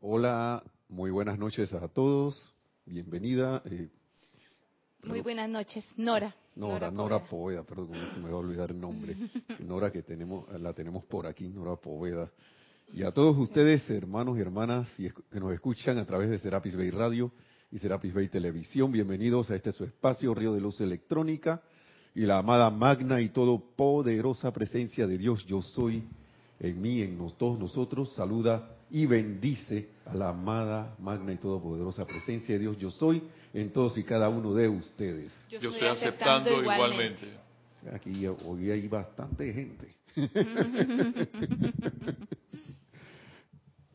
Hola, muy buenas noches a todos. Bienvenida. Eh, muy buenas noches, Nora. Nora, Nora, Poveda, perdón, se me va a olvidar el nombre. Nora que tenemos, la tenemos por aquí, Nora Poveda. Y a todos ustedes, hermanos y hermanas que nos escuchan a través de Serapis Bay Radio y Serapis Bay Televisión, bienvenidos a este su espacio, Río de Luz Electrónica, y la amada magna y todopoderosa presencia de Dios, yo soy en mí, en todos nosotros, saluda y bendice a la amada, magna y todopoderosa presencia de Dios, yo soy en todos y cada uno de ustedes. Yo, estoy aceptando, igualmente. Aquí hoy hay bastante gente.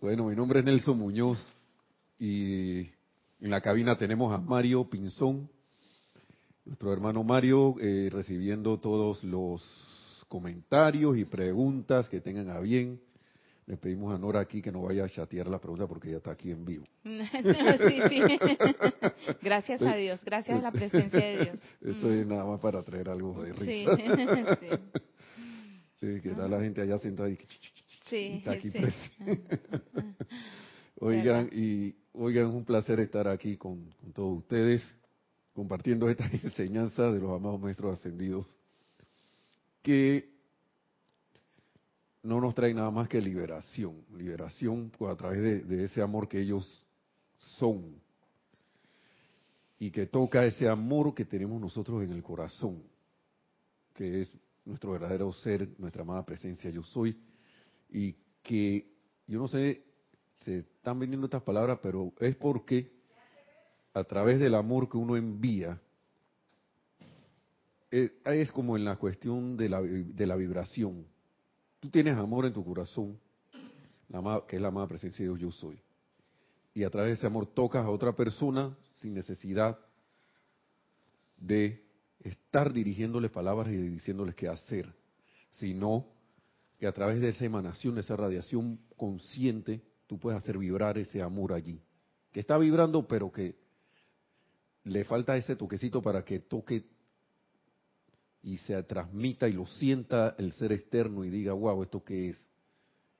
bueno, mi nombre es Nelson Muñoz y en la cabina tenemos a Mario Pinzón, nuestro hermano Mario, eh, recibiendo todos los comentarios y preguntas que tengan a bien. Le pedimos a Nora aquí que no vaya a chatear la pregunta porque ella está aquí en vivo. sí, sí. Gracias a Dios, gracias a la presencia de Dios. Esto es mm. nada más para traer algo de risa. Sí, sí. que está la gente allá sentada y, sí, está aquí presente. oigan, y oigan, es un placer estar aquí con, con todos ustedes, compartiendo esta enseñanza de los amados maestros ascendidos, que no nos trae nada más que liberación, liberación a través de, ese amor que ellos son. Y que toca ese amor que tenemos nosotros en el corazón, que es nuestro verdadero ser, nuestra amada presencia yo soy, y que yo no sé, se están vendiendo estas palabras, pero es porque a través del amor que uno envía, eh, es como en la cuestión de la, de la vibración Tú tienes amor en tu corazón, que es la amada presencia de Dios yo soy. Y a través de ese amor tocas a otra persona sin necesidad de estar dirigiéndole palabras y diciéndoles qué hacer, sino que a través de esa emanación, de esa radiación consciente, tú puedes hacer vibrar ese amor allí. Que está vibrando, pero que le falta ese toquecito para que toque y se transmita y lo sienta el ser externo y diga, wow, ¿esto qué es?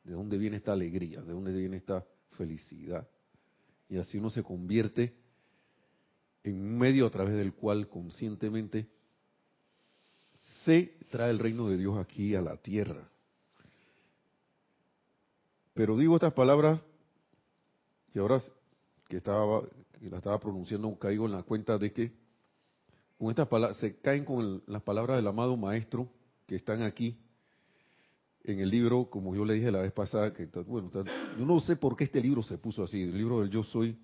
¿De dónde viene esta alegría? ¿De dónde viene esta felicidad? Y así uno se convierte en un medio a través del cual conscientemente se trae el reino de Dios aquí a la tierra. Pero digo estas palabras y ahora que estaba la estaba pronunciando caigo en la cuenta de que con estas palabras, se caen con las palabras del amado maestro que están aquí en el libro, como yo le dije la vez pasada, que bueno, yo no sé por qué este libro se puso así, el libro del Yo Soy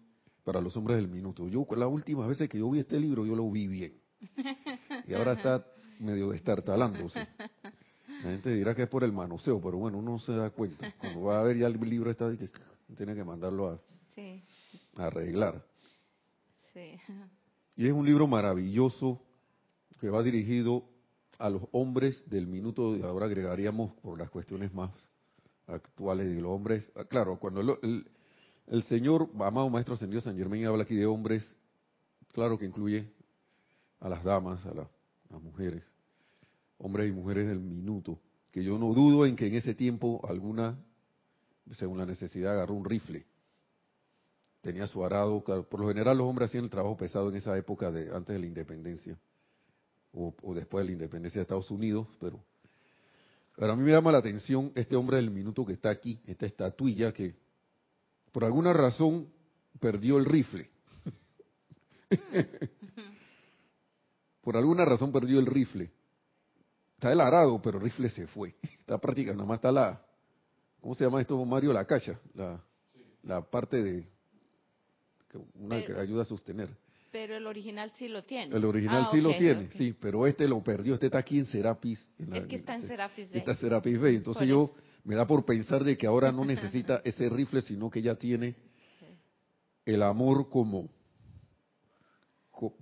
para los hombres del minuto. Yo la última vez que yo vi este libro, yo lo vi bien. Y ahora está medio destartalándose. La gente dirá que es por el manoseo, pero bueno, uno se da cuenta. Cuando va a ver ya el libro está, que tiene que mandarlo a, a arreglar. Sí. Y es un libro maravilloso que va dirigido a los hombres del minuto, ahora agregaríamos por las cuestiones más actuales de los hombres. Ah, claro, cuando el, Señor, amado Maestro Ascendido San Germán, habla aquí de hombres, claro que incluye a las damas, a, las mujeres, hombres y mujeres del minuto, que yo no dudo en que en ese tiempo alguna, según la necesidad, agarró un rifle tenía su arado. Por lo general los hombres hacían el trabajo pesado en esa época de antes de la independencia o, después de la independencia de Estados Unidos, pero, pero a mí me llama la atención este hombre del minuto que está aquí, esta estatuilla que por alguna razón perdió el rifle. por alguna razón perdió el rifle. Está el arado, pero el rifle se fue. Está práctica, nada más está la, ¿cómo se llama esto, Mario? La cacha, la, la parte de, una que ayuda a sostener. Pero el original sí lo tiene. El original ah, sí lo tiene, sí, pero este lo perdió, este está aquí en Serapis. es que está en Serapis Bay. Está en Serapis entonces yo me da por pensar de que ahora no necesita ese rifle, sino que ya tiene el amor como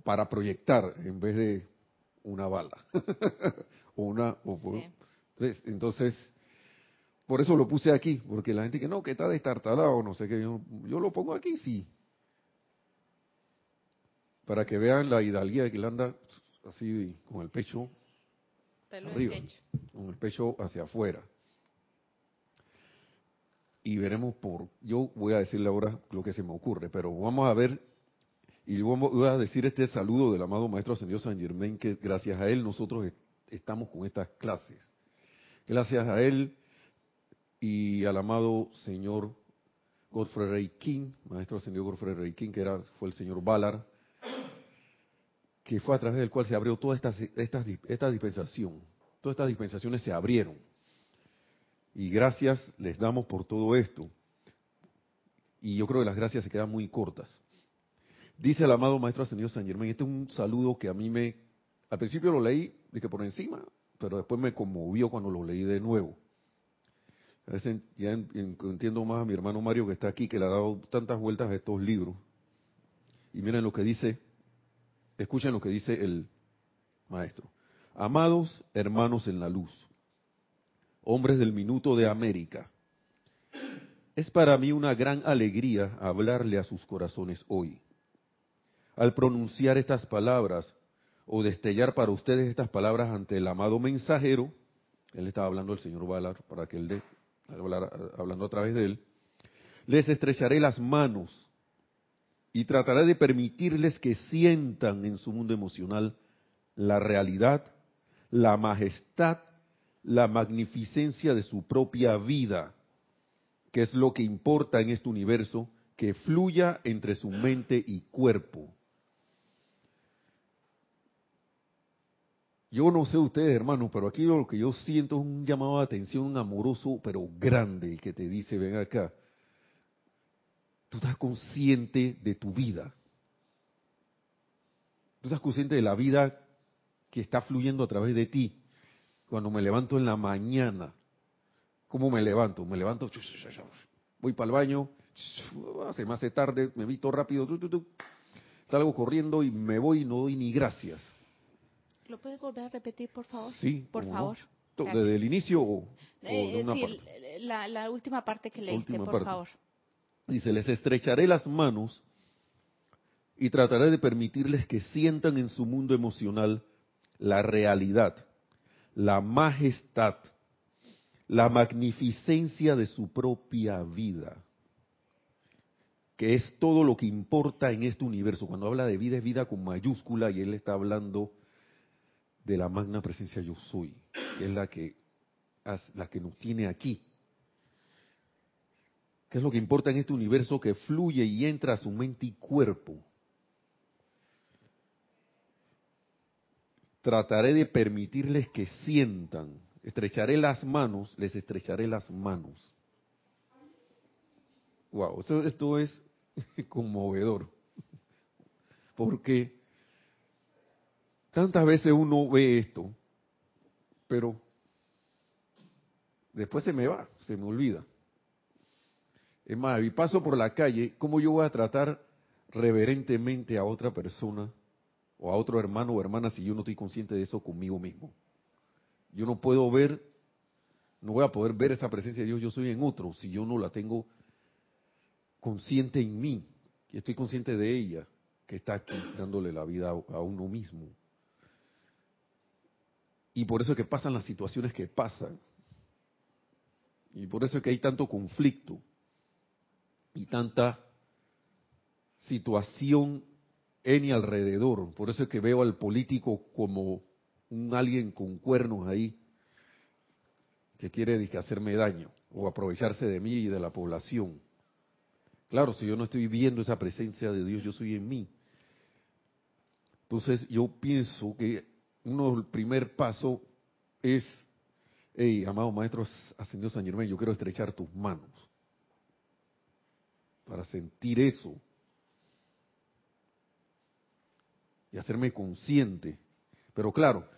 para proyectar en vez de una bala o una entonces por eso lo puse aquí porque la gente que no que está destartalado no sé qué yo, yo lo pongo aquí sí para que vean la hidalguía de que anda así con el pecho arriba, con el pecho hacia afuera. y veremos por, yo voy a decirle ahora lo que se me ocurre, pero vamos a ver, y voy a decir este saludo del amado Maestro Ascendido San Germain, que gracias a él nosotros estamos con estas clases. Gracias a él y al amado Señor Godfrey Ray King, Maestro Ascendido Godfrey Ray King, que era, fue el Señor Ballard, que fue a través del cual se abrió toda esta, esta, esta dispensación. Todas estas dispensaciones se abrieron y gracias les damos por todo esto. Y yo creo que las gracias se quedan muy cortas. Dice el amado Maestro Ascendido San Germán, este es un saludo que a mí me, al principio lo leí, que por encima, pero después me conmovió cuando lo leí de nuevo. A veces ya entiendo más a mi hermano Mario que está aquí, que le ha dado tantas vueltas a estos libros. Y miren lo que dice, escuchen lo que dice el maestro. Amados hermanos en la luz, hombres del minuto de América. Es para mí una gran alegría hablarle a sus corazones hoy. Al pronunciar estas palabras o destellar para ustedes estas palabras ante el amado mensajero, él estaba hablando al señor Valar para que él de, hablando a través de él, les estrecharé las manos y trataré de permitirles que sientan en su mundo emocional la realidad, la majestad la magnificencia de su propia vida, que es lo que importa en este universo, que fluya entre su mente y cuerpo. Yo no sé ustedes, hermanos, pero aquí lo que yo siento es un llamado de atención amoroso, pero grande, que te dice, ven acá, tú estás consciente de tu vida. Tú estás consciente de la vida que está fluyendo a través de ti cuando me levanto en la mañana. ¿Cómo me levanto? Me levanto, voy para el baño, se me hace tarde, me visto rápido, salgo corriendo y me voy y no doy ni gracias. ¿Lo puedes volver a repetir, por favor? Sí. Por favor. ¿Desde el inicio o, eh, sí, La, última parte que leíste, por favor. Dice, les estrecharé las manos y trataré de permitirles que sientan en su mundo emocional la realidad la majestad, la magnificencia de su propia vida, que es todo lo que importa en este universo. Cuando habla de vida es vida con mayúscula y él está hablando de la magna presencia yo soy, que es la que, la que nos tiene aquí. ¿Qué es lo que importa en este universo que fluye y entra a su mente y cuerpo? trataré de permitirles que sientan. Estrecharé las manos, les estrecharé las manos. Wow, esto, es conmovedor. Porque tantas veces uno ve esto, pero después se me va, se me olvida. Es más, y paso por la calle, ¿cómo yo voy a tratar reverentemente a otra persona o a otro hermano o hermana si yo no estoy consciente de eso conmigo mismo. Yo no puedo ver, no voy a poder ver esa presencia de Dios, yo soy en otro, si yo no la tengo consciente en mí, que estoy consciente de ella, que está aquí dándole la vida a uno mismo. Y por eso es que pasan las situaciones que pasan. Y por eso es que hay tanto conflicto y tanta situación en y alrededor. Por eso es que veo al político como un alguien con cuernos ahí que quiere hacerme daño o aprovecharse de mí y de la población. Claro, si yo no estoy viendo esa presencia de Dios, yo soy en mí. Entonces yo pienso que uno el primer paso es, hey, amado maestro ascendido San Germán, yo quiero estrechar tus manos para sentir eso y hacerme consciente. Pero claro,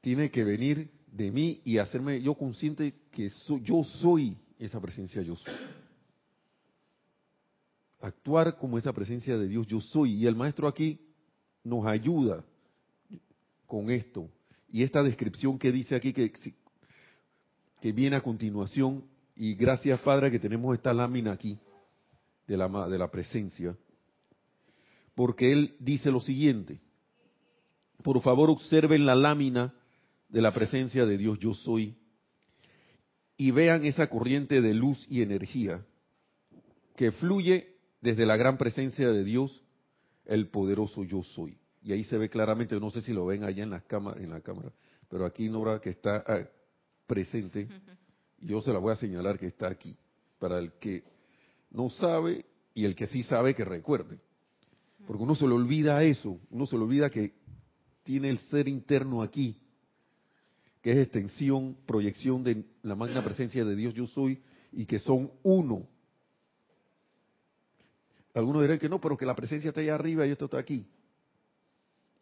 tiene que venir de mí y hacerme yo consciente que yo soy esa presencia yo soy. Actuar como esa presencia de Dios yo soy. Y el maestro aquí nos ayuda con esto. Y esta descripción que dice aquí que, que viene a continuación, y gracias Padre que tenemos esta lámina aquí de la, de la presencia, porque él dice lo siguiente. Por favor, observen la lámina de la presencia de Dios yo soy y vean esa corriente de luz y energía que fluye desde la gran presencia de Dios, el poderoso yo soy. Y ahí se ve claramente, no sé si lo ven allá en la cámara, en la cámara pero aquí Nora que está ah, presente, yo se la voy a señalar que está aquí, para el que no sabe y el que sí sabe que recuerde. Porque uno se le olvida eso, uno se le olvida que tiene el ser interno aquí, que es extensión, proyección de la magna presencia de Dios yo soy, y que son uno. Algunos dirán que no, pero que la presencia está allá arriba y esto está aquí.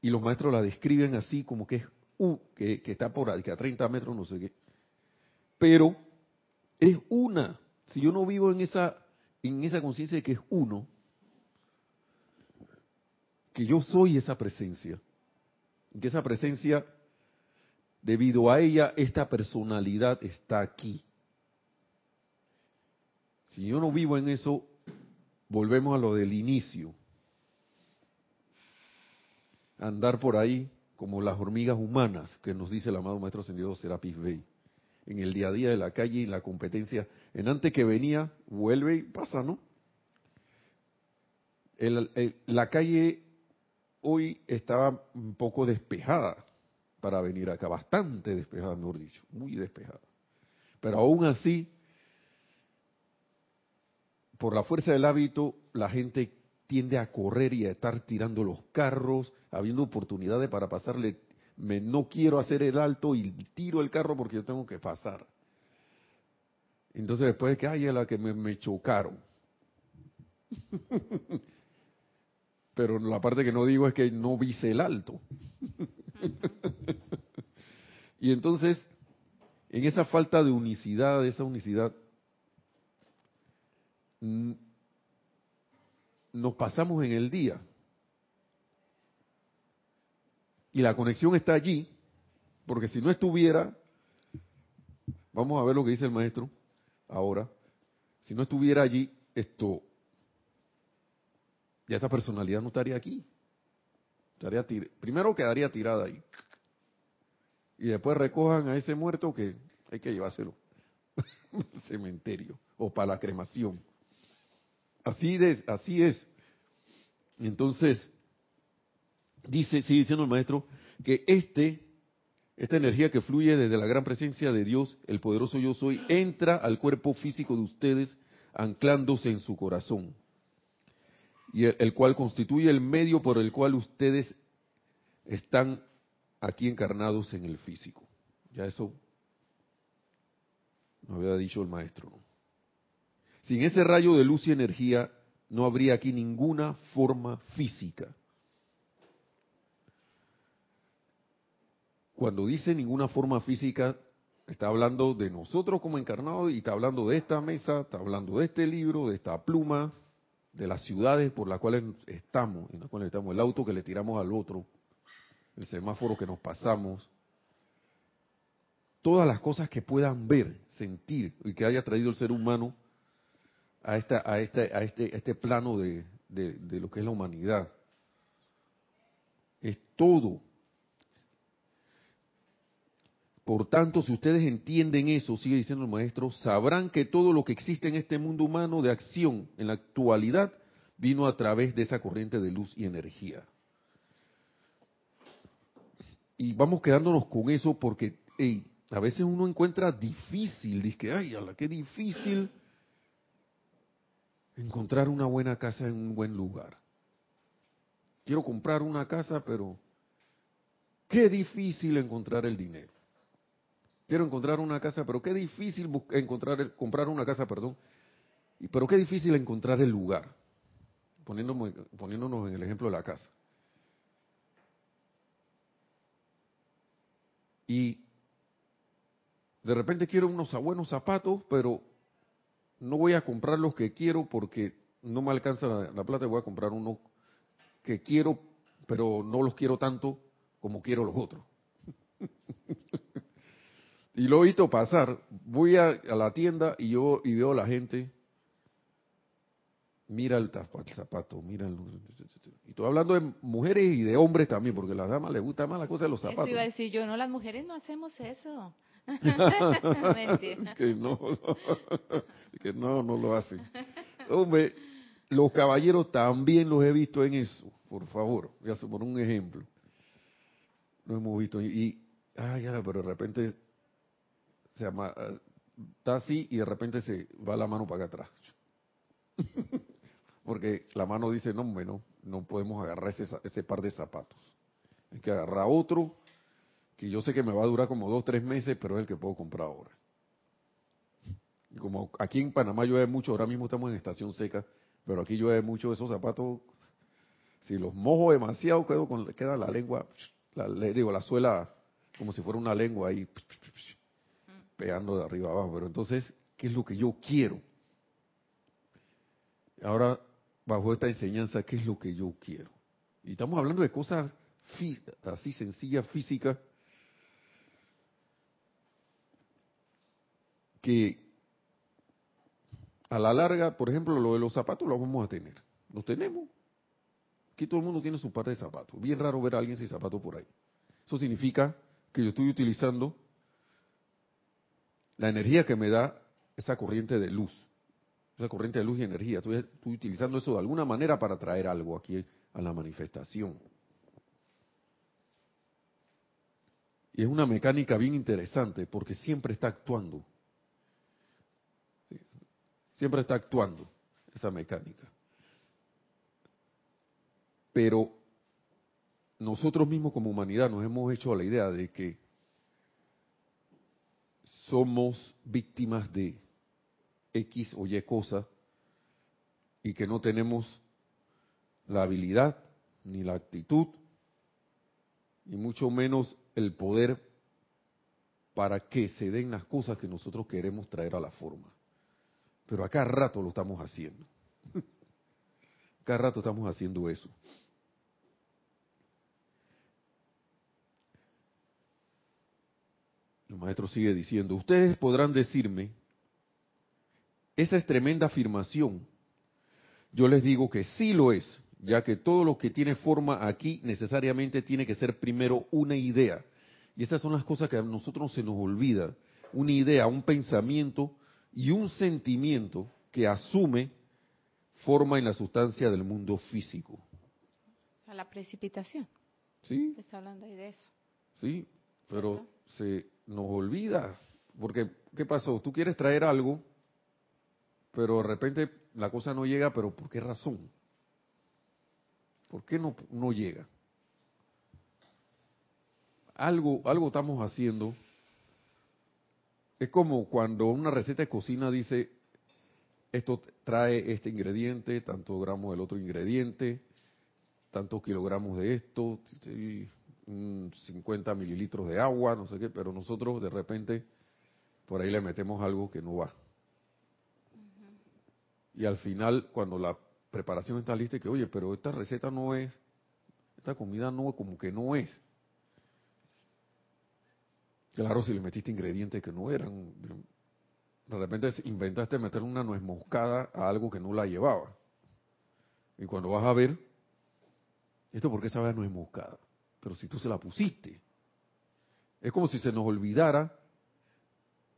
Y los maestros la describen así como que es un, que, está por ahí, que a 30 metros, no sé qué. Pero es una. Si yo no vivo en esa, en esa conciencia de que es uno, que yo soy esa presencia, que esa presencia, debido a ella, esta personalidad está aquí. Si yo no vivo en eso, volvemos a lo del inicio. Andar por ahí como las hormigas humanas, que nos dice el amado Maestro Ascendido Serapis Bey. En el día a día de la calle y la competencia. En antes que venía, vuelve y pasa, ¿no? la calle hoy estaba un poco despejada para venir acá, bastante despejada, mejor dicho, muy despejada. Pero aún así, por la fuerza del hábito, la gente tiende a correr y a estar tirando los carros, habiendo oportunidades para pasarle. Me, no quiero hacer el alto y tiro el carro porque yo tengo que pasar. Entonces después de que hay la que me, me chocaron. Pero la parte que no digo es que no vise el alto. y entonces, en esa falta de unicidad, de esa unicidad, nos pasamos en el día. Y la conexión está allí, porque si no estuviera, vamos a ver lo que dice el maestro ahora, si no estuviera allí, esto, ya esta personalidad no estaría aquí. Estaría primero quedaría tirada ahí. Y después recojan a ese muerto que hay que llevárselo al cementerio o para la cremación. Así es, así es. Entonces, dice, sigue diciendo el maestro, que este, esta energía que fluye desde la gran presencia de Dios, el poderoso yo soy, entra al cuerpo físico de ustedes anclándose en su corazón, y el, cual constituye el medio por el cual ustedes están aquí encarnados en el físico. Ya eso nos había dicho el maestro. Sin ese rayo de luz y energía no habría aquí ninguna forma física. Cuando dice ninguna forma física, está hablando de nosotros como encarnados y está hablando de esta mesa, está hablando de este libro, de esta pluma, de las ciudades por las cuales estamos, en las cuales estamos, el auto que le tiramos al otro, el semáforo que nos pasamos, todas las cosas que puedan ver, sentir y que haya traído el ser humano a, esta, a, este, a, este, este plano de, lo que es la humanidad. Es todo. Por tanto, si ustedes entienden eso, sigue diciendo el maestro, sabrán que todo lo que existe en este mundo humano de acción en la actualidad vino a través de esa corriente de luz y energía. Y vamos quedándonos con eso porque a veces uno encuentra difícil, dice, ay, ala, qué difícil encontrar una buena casa en un buen lugar. Quiero comprar una casa, pero qué difícil encontrar el dinero. Quiero encontrar una casa, pero qué difícil encontrar comprar una casa, perdón. Pero qué difícil encontrar el lugar. Poniéndonos, poniéndonos en el ejemplo de la casa. Y de repente quiero unos buenos zapatos, pero no voy a comprar los que quiero porque no me alcanza la, plata, voy a comprar uno que quiero, pero no los quiero tanto como quiero los otros. y lo he visto pasar. Voy a, la tienda y yo y veo a la gente. Mira el, zapato, mira el, Y estoy hablando de mujeres y de hombres también, porque a las damas les gusta más la cosa de los zapatos. Eso iba a decir yo, no, las mujeres no hacemos eso. que no, que no, no lo hacen. Hombre, los caballeros también los he visto en eso, por favor. Voy a poner un ejemplo. Lo hemos visto. Y, ay, pero de repente se llama, está así y de repente se va la mano para acá atrás. Porque la mano dice, no, bueno, no podemos agarrar ese, ese par de zapatos. Hay que agarrar otro que yo sé que me va a durar como dos, tres meses, pero es el que puedo comprar ahora. Y como aquí en Panamá llueve mucho, ahora mismo estamos en estación seca, pero aquí llueve mucho esos zapatos. Si los mojo demasiado, quedo con, queda la lengua, la, digo, la suela como si fuera una lengua ahí, pegando de arriba abajo. Pero entonces, ¿qué es lo que yo quiero? Ahora, bajo esta enseñanza, ¿qué es lo que yo quiero? Y estamos hablando de cosas así sencillas, físicas, que a la larga, por ejemplo, lo de los zapatos los vamos a tener. Los tenemos. Aquí todo el mundo tiene su par de zapatos. Bien raro ver a alguien sin zapatos por ahí. Eso significa que yo estoy utilizando la energía que me da esa corriente de luz. Esa corriente de luz y energía. Estoy, utilizando eso de alguna manera para traer algo aquí a la manifestación. Y es una mecánica bien interesante porque siempre está actuando. Siempre está actuando esa mecánica. Pero nosotros mismos como humanidad nos hemos hecho a la idea de que somos víctimas de X o Y cosa y que no tenemos la habilidad ni la actitud y mucho menos el poder para que se den las cosas que nosotros queremos traer a la forma. Pero acá rato lo estamos haciendo. Cada rato estamos haciendo eso. El maestro sigue diciendo, ustedes podrán decirme, esa es tremenda afirmación. Yo les digo que sí lo es, ya que todo lo que tiene forma aquí necesariamente tiene que ser primero una idea. Y estas son las cosas que a nosotros se nos olvida. Una idea, un pensamiento y un sentimiento que asume forma en la sustancia del mundo físico. A la precipitación. Sí. Está hablando ahí de eso. Sí, pero se nos olvida. Porque, ¿qué pasó? Tú quieres traer algo, pero de repente la cosa no llega, pero ¿por qué razón? ¿Por qué no, no llega? Algo, algo estamos haciendo es como cuando una receta de cocina dice, esto trae este ingrediente, tantos gramos del otro ingrediente, tantos kilogramos de esto, 50 mililitros de agua, no sé qué, pero nosotros de repente por ahí le metemos algo que no va. Y al final, cuando la preparación está lista, que oye, pero esta receta no es, esta comida no, como que no es. Claro, si le metiste ingredientes que no eran. De repente inventaste meter una nuez moscada a algo que no la llevaba. Y cuando vas a ver, ¿esto por qué sabe a nuez moscada? Pero si tú se la pusiste. Es como si se nos olvidara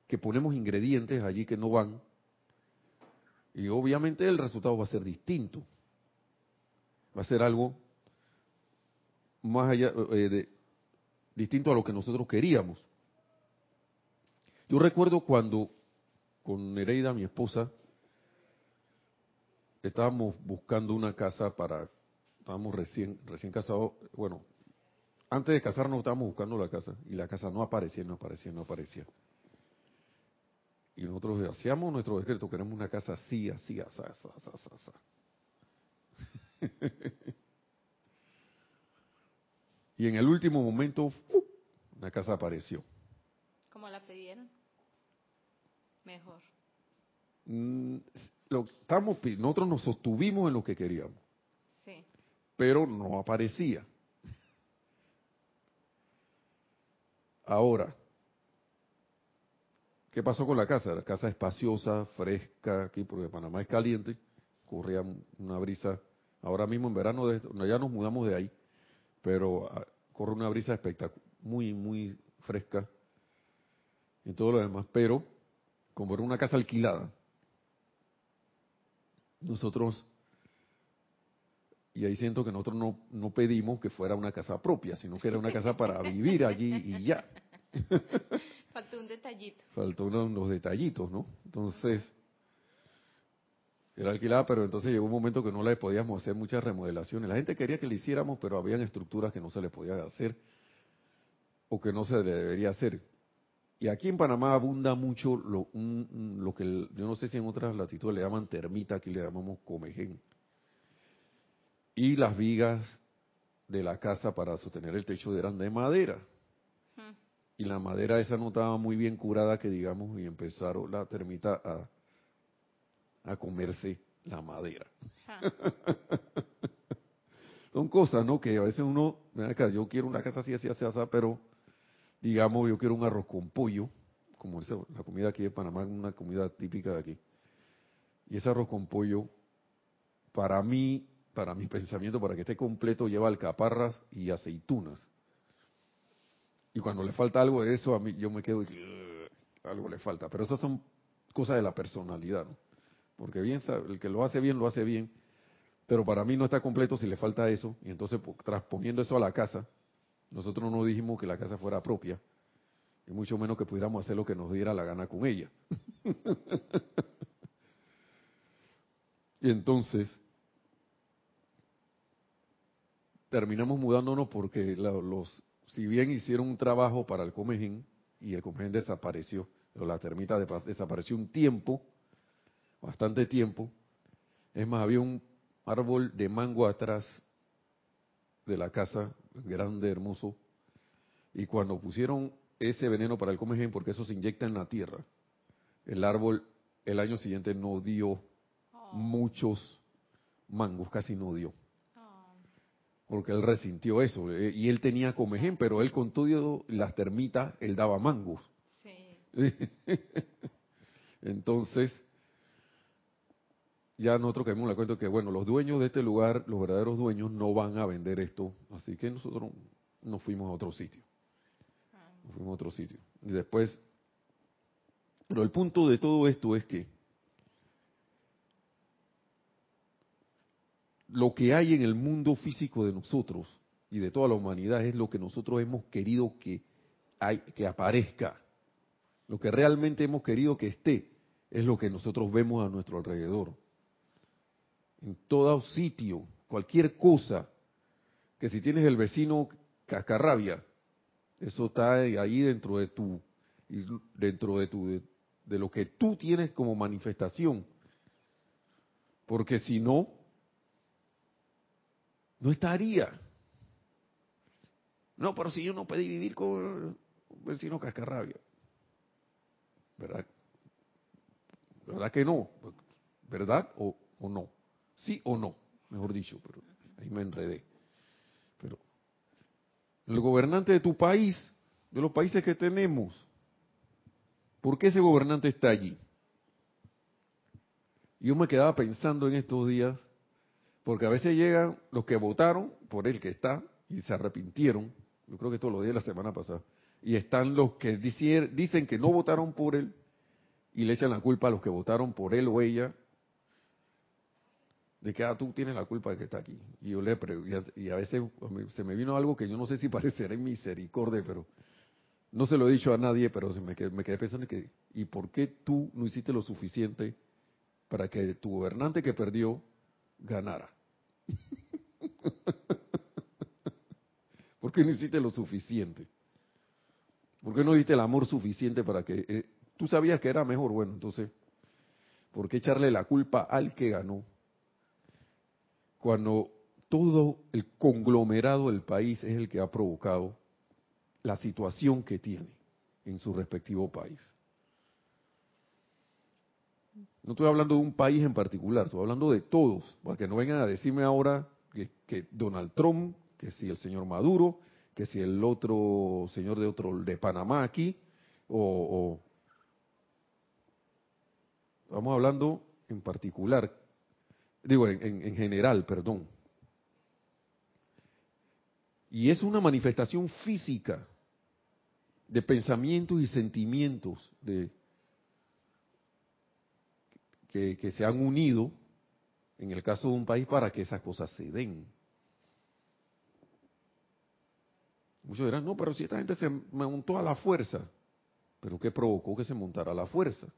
que ponemos ingredientes allí que no van. Y obviamente el resultado va a ser distinto. Va a ser algo más allá eh, de distinto a lo que nosotros queríamos. Yo recuerdo cuando con Nereida, mi esposa, estábamos buscando una casa para, estábamos recién, recién casados, bueno, antes de casarnos estábamos buscando la casa y la casa no aparecía, no aparecía, no aparecía. Y nosotros hacíamos nuestro decreto, queremos una casa así, así, así, así, así, así. y en el último momento, una casa apareció. ¿Cómo la pidieron? Mejor. Mm, lo, estamos, nosotros nos sostuvimos en lo que queríamos. Sí. Pero no aparecía. Ahora, ¿qué pasó con la casa? La casa espaciosa, fresca, aquí porque Panamá es caliente, corría una brisa. Ahora mismo en verano, ya nos mudamos de ahí, pero ah, corre una brisa espectacular, muy, muy fresca y todo lo demás, pero como era una casa alquilada, nosotros, y ahí siento que nosotros no, no pedimos que fuera una casa propia, sino que era una casa para vivir allí y ya. Faltó un detallito. Faltó unos detallitos, ¿no? Entonces, era alquilada, pero entonces llegó un momento que no le podíamos hacer muchas remodelaciones. La gente quería que le hiciéramos, pero habían estructuras que no se le podía hacer o que no se le debería hacer. Y aquí en Panamá abunda mucho lo, lo que yo no sé si en otras latitudes le llaman termita, aquí le llamamos comején. Y las vigas de la casa para sostener el techo eran de madera. Y la madera esa no estaba muy bien curada, que digamos, y empezaron la termita a, a comerse la madera. Son cosas, ¿no? Que a veces uno, acá, yo quiero una casa así, así, así, así, pero digamos, yo quiero un arroz con pollo, como la comida aquí de Panamá, una comida típica de aquí. Y ese arroz con pollo, para mí, para mi pensamiento, para que esté completo, lleva alcaparras y aceitunas. Y cuando le falta algo de eso, a mí yo me quedo y algo le falta. Pero esas son cosas de la personalidad. Porque bien, el que lo hace bien, lo hace bien. Pero para mí no está completo si le falta eso. Y entonces, transponiendo eso a la casa, nosotros no dijimos que la casa fuera propia. Y mucho menos que pudiéramos hacer lo que nos diera la gana con ella. y entonces, terminamos mudándonos porque los si bien hicieron un trabajo para el Comején y el Comején desapareció, pero la termita desapareció un tiempo, bastante tiempo, es más, había un árbol de mango atrás de la casa, grande, hermoso, y cuando pusieron ese veneno para el Comején, porque eso se inyecta en la tierra, el árbol el año siguiente no dio oh. muchos mangos, casi no dio porque él resintió eso. Eh, y él tenía comején, pero él con todo las termitas, él daba mangos. Entonces, ya nosotros caemos la cuenta que, bueno, los dueños de este lugar, los verdaderos dueños, no van a vender esto. Así que nosotros nos fuimos a otro sitio. Nos fuimos a otro sitio. Y después, pero el punto de todo esto es que lo que hay en el mundo físico de nosotros y de toda la humanidad es lo que nosotros hemos querido que, hay, que aparezca. Lo que realmente hemos querido que esté es lo que nosotros vemos a nuestro alrededor. En todo sitio, cualquier cosa, que si tienes el vecino cascarrabia, eso está ahí dentro de tu, dentro de tu, de lo que tú tienes como manifestación. Porque si no, no estaría. No, pero si yo no pedí vivir con un vecino cascarrabia. ¿Verdad? ¿Verdad que no? ¿Verdad o, o no? Sí o no, mejor dicho, pero ahí me enredé. Pero el gobernante de tu país, de los países que tenemos, ¿por qué ese gobernante está allí? Yo me quedaba pensando en estos días porque a veces llegan los que votaron por el que está y se arrepintieron, yo creo que esto lo dije la semana pasada, y están los que dicen que no votaron por él y le echan la culpa a los que votaron por él o ella, de que ah, tú tienes la culpa de que está aquí. Y yo le y a veces se me vino algo que yo no sé si parecerá misericordia, pero no se lo he dicho a nadie, pero se me, quedé, me quedé pensando que, ¿y por qué tú no hiciste lo suficiente para que tu gobernante que perdió ganara? ¿Por qué no hiciste lo suficiente? ¿Por qué no diste el amor suficiente para que... Eh, tú sabías que era mejor, bueno, entonces, ¿por qué echarle la culpa al que ganó? Cuando todo el conglomerado del país es el que ha provocado la situación que tiene en su respectivo país. No estoy hablando de un país en particular, estoy hablando de todos, para que no vengan a decirme ahora que, Donald Trump, que si el señor Maduro, que si el otro señor de otro de Panamá aquí, o, o estamos hablando en particular, digo en general, perdón. Y es una manifestación física de pensamientos y sentimientos de, que, que se han unido, en el caso de un país, para que esas cosas se den. Muchos dirán, no, pero si esta gente se montó a la fuerza, pero ¿qué provocó que se montara a la fuerza?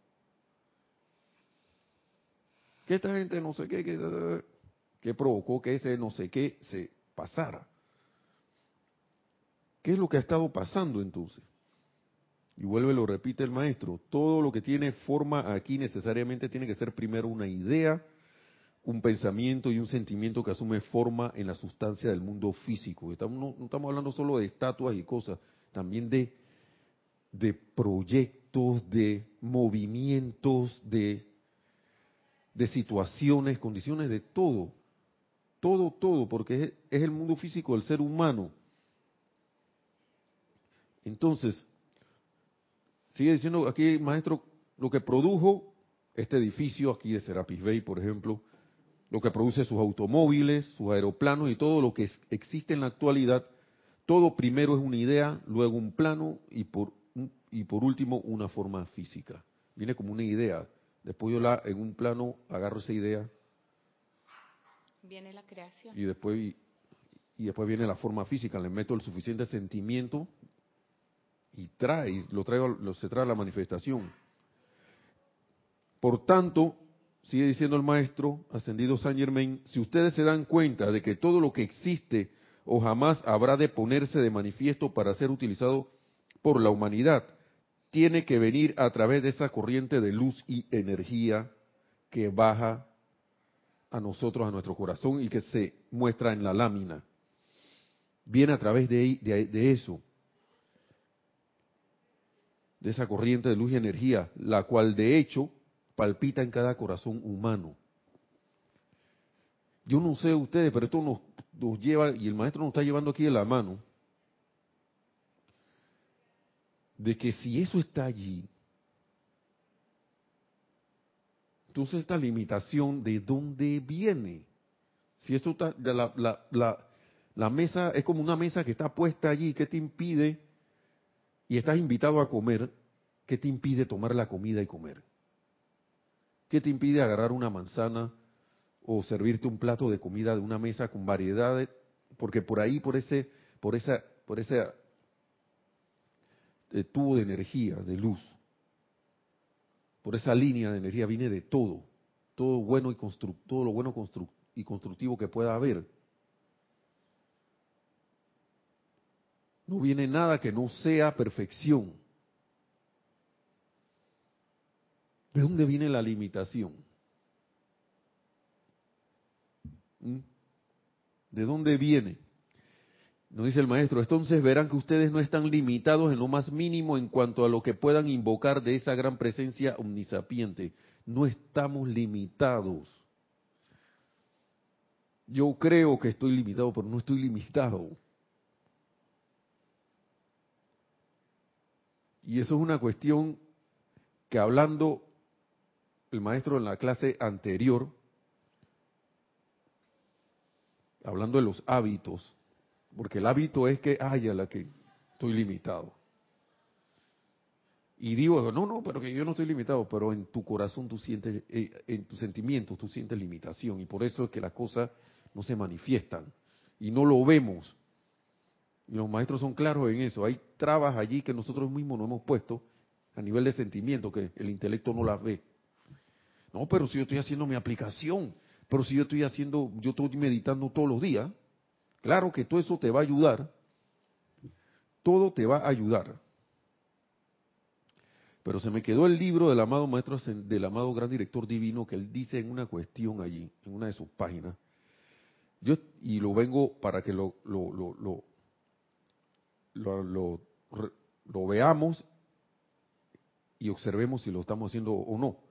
Que esta gente no sé qué, que, provocó que ese no sé qué se pasara. ¿Qué es lo que ha estado pasando entonces? Y vuelve, lo repite el maestro, todo lo que tiene forma aquí necesariamente tiene que ser primero una idea, un pensamiento y un sentimiento que asume forma en la sustancia del mundo físico. No, estamos hablando solo de estatuas y cosas, también de, de proyectos, de movimientos, de, de situaciones, condiciones, de todo. Todo, todo, porque es el mundo físico del ser humano. Entonces, sigue diciendo aquí, maestro, lo que produjo este edificio aquí de Serapis Bay, por ejemplo, lo que produce sus automóviles, sus aeroplanos y todo lo que existe en la actualidad, todo primero es una idea, luego un plano y por, y por último una forma física. Viene como una idea. Después yo la, en un plano agarro esa idea. Viene la creación. Y después, y, después viene la forma física. Le meto el suficiente sentimiento y trae, lo traigo, lo, se trae a la manifestación. Por tanto, sigue diciendo el maestro ascendido Saint Germain, si ustedes se dan cuenta de que todo lo que existe o jamás habrá de ponerse de manifiesto para ser utilizado por la humanidad, tiene que venir a través de esa corriente de luz y energía que baja a nosotros, a nuestro corazón y que se muestra en la lámina. Viene a través de eso, de esa corriente de luz y energía, la cual de hecho palpita en cada corazón humano. Yo no sé ustedes, pero esto nos, lleva, y el maestro nos está llevando aquí de la mano, de que si eso está allí, entonces esta limitación, ¿de dónde viene? Si esto está, la, la, la, la mesa es como una mesa que está puesta allí, ¿qué te impide? Y estás invitado a comer, ¿qué te impide tomar la comida y comer? ¿Qué te impide agarrar una manzana o servirte un plato de comida de una mesa con variedades? Porque por ahí, por ese, por esa, por ese eh, tubo de energía, de luz, por esa línea de energía viene de todo, todo bueno y todo lo bueno y constructivo que pueda haber. No viene nada que no sea perfección. ¿De dónde viene la limitación? ¿Mm? ¿De dónde viene? Nos dice el maestro, entonces verán que ustedes no están limitados en lo más mínimo en cuanto a lo que puedan invocar de esa gran presencia omnisapiente. No estamos limitados. Yo creo que estoy limitado, pero no estoy limitado. Y eso es una cuestión que hablando el maestro en la clase anterior, hablando de los hábitos, porque el hábito es que, ay, a la que estoy limitado. Y digo, no, no, pero que yo no estoy limitado, pero en tu corazón tú sientes, eh, en tus sentimientos tú sientes limitación, y por eso es que las cosas no se manifiestan, y no lo vemos. Y los maestros son claros en eso. Hay trabas allí que nosotros mismos nos hemos puesto a nivel de sentimiento, que el intelecto no las ve. No, pero si yo estoy haciendo mi aplicación, pero si yo estoy haciendo, yo estoy meditando todos los días, claro que todo eso te va a ayudar, todo te va a ayudar. Pero se me quedó el libro del amado maestro, del amado gran director divino, que él dice en una cuestión allí, en una de sus páginas, yo, y lo vengo para que lo, lo veamos y observemos si lo estamos haciendo o no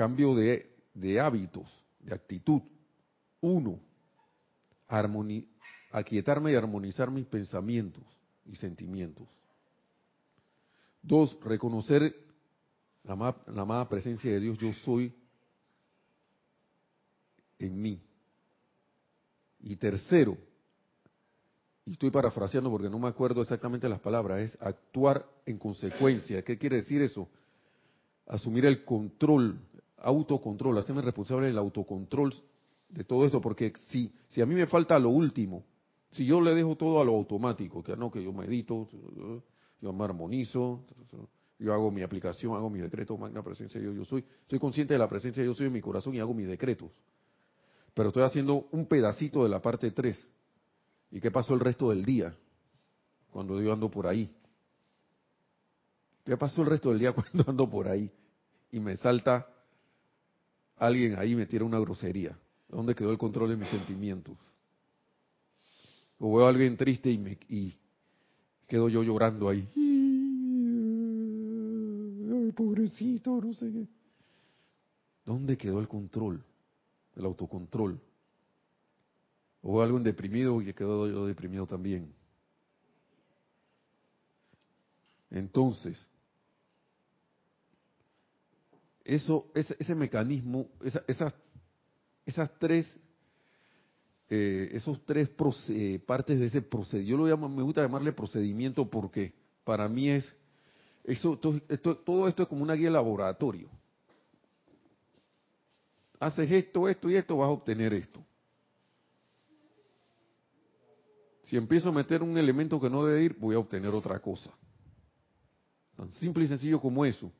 cambio de, hábitos, de actitud. Uno, aquietarme y armonizar mis pensamientos y sentimientos. Dos, reconocer la, la amada presencia de Dios, yo soy en mí. Y tercero, estoy parafraseando porque no me acuerdo exactamente las palabras, es actuar en consecuencia. ¿Qué quiere decir eso? Asumir el control, autocontrol, hacerme responsable del autocontrol de todo esto, porque si, si a mí me falta lo último, si yo le dejo todo a lo automático, que no, que yo medito, yo me armonizo, yo hago mi aplicación, hago mi decreto, magna presencia yo, yo soy, soy consciente de la presencia yo soy en mi corazón y hago mis decretos. Pero estoy haciendo un pedacito de la parte 3. ¿Y qué pasó el resto del día? Cuando yo ando por ahí. ¿Qué pasó el resto del día cuando ando por ahí? Y me salta alguien ahí me tira una grosería. ¿Dónde quedó el control de mis sentimientos? O veo a alguien triste y, me, y quedo yo llorando ahí. Ay, pobrecito, no sé qué. ¿Dónde quedó el control? El autocontrol. O veo a alguien deprimido y quedo yo deprimido también. Entonces, eso, ese, ese mecanismo, esa, esas, esas tres eh, esos tres partes de ese procedimiento, yo lo llamo, me gusta llamarle procedimiento porque para mí es, eso, esto, todo esto es como una guía laboratorio. Haces esto, esto y esto, vas a obtener esto. Si empiezo a meter un elemento que no debe ir, voy a obtener otra cosa. Tan simple y sencillo como eso.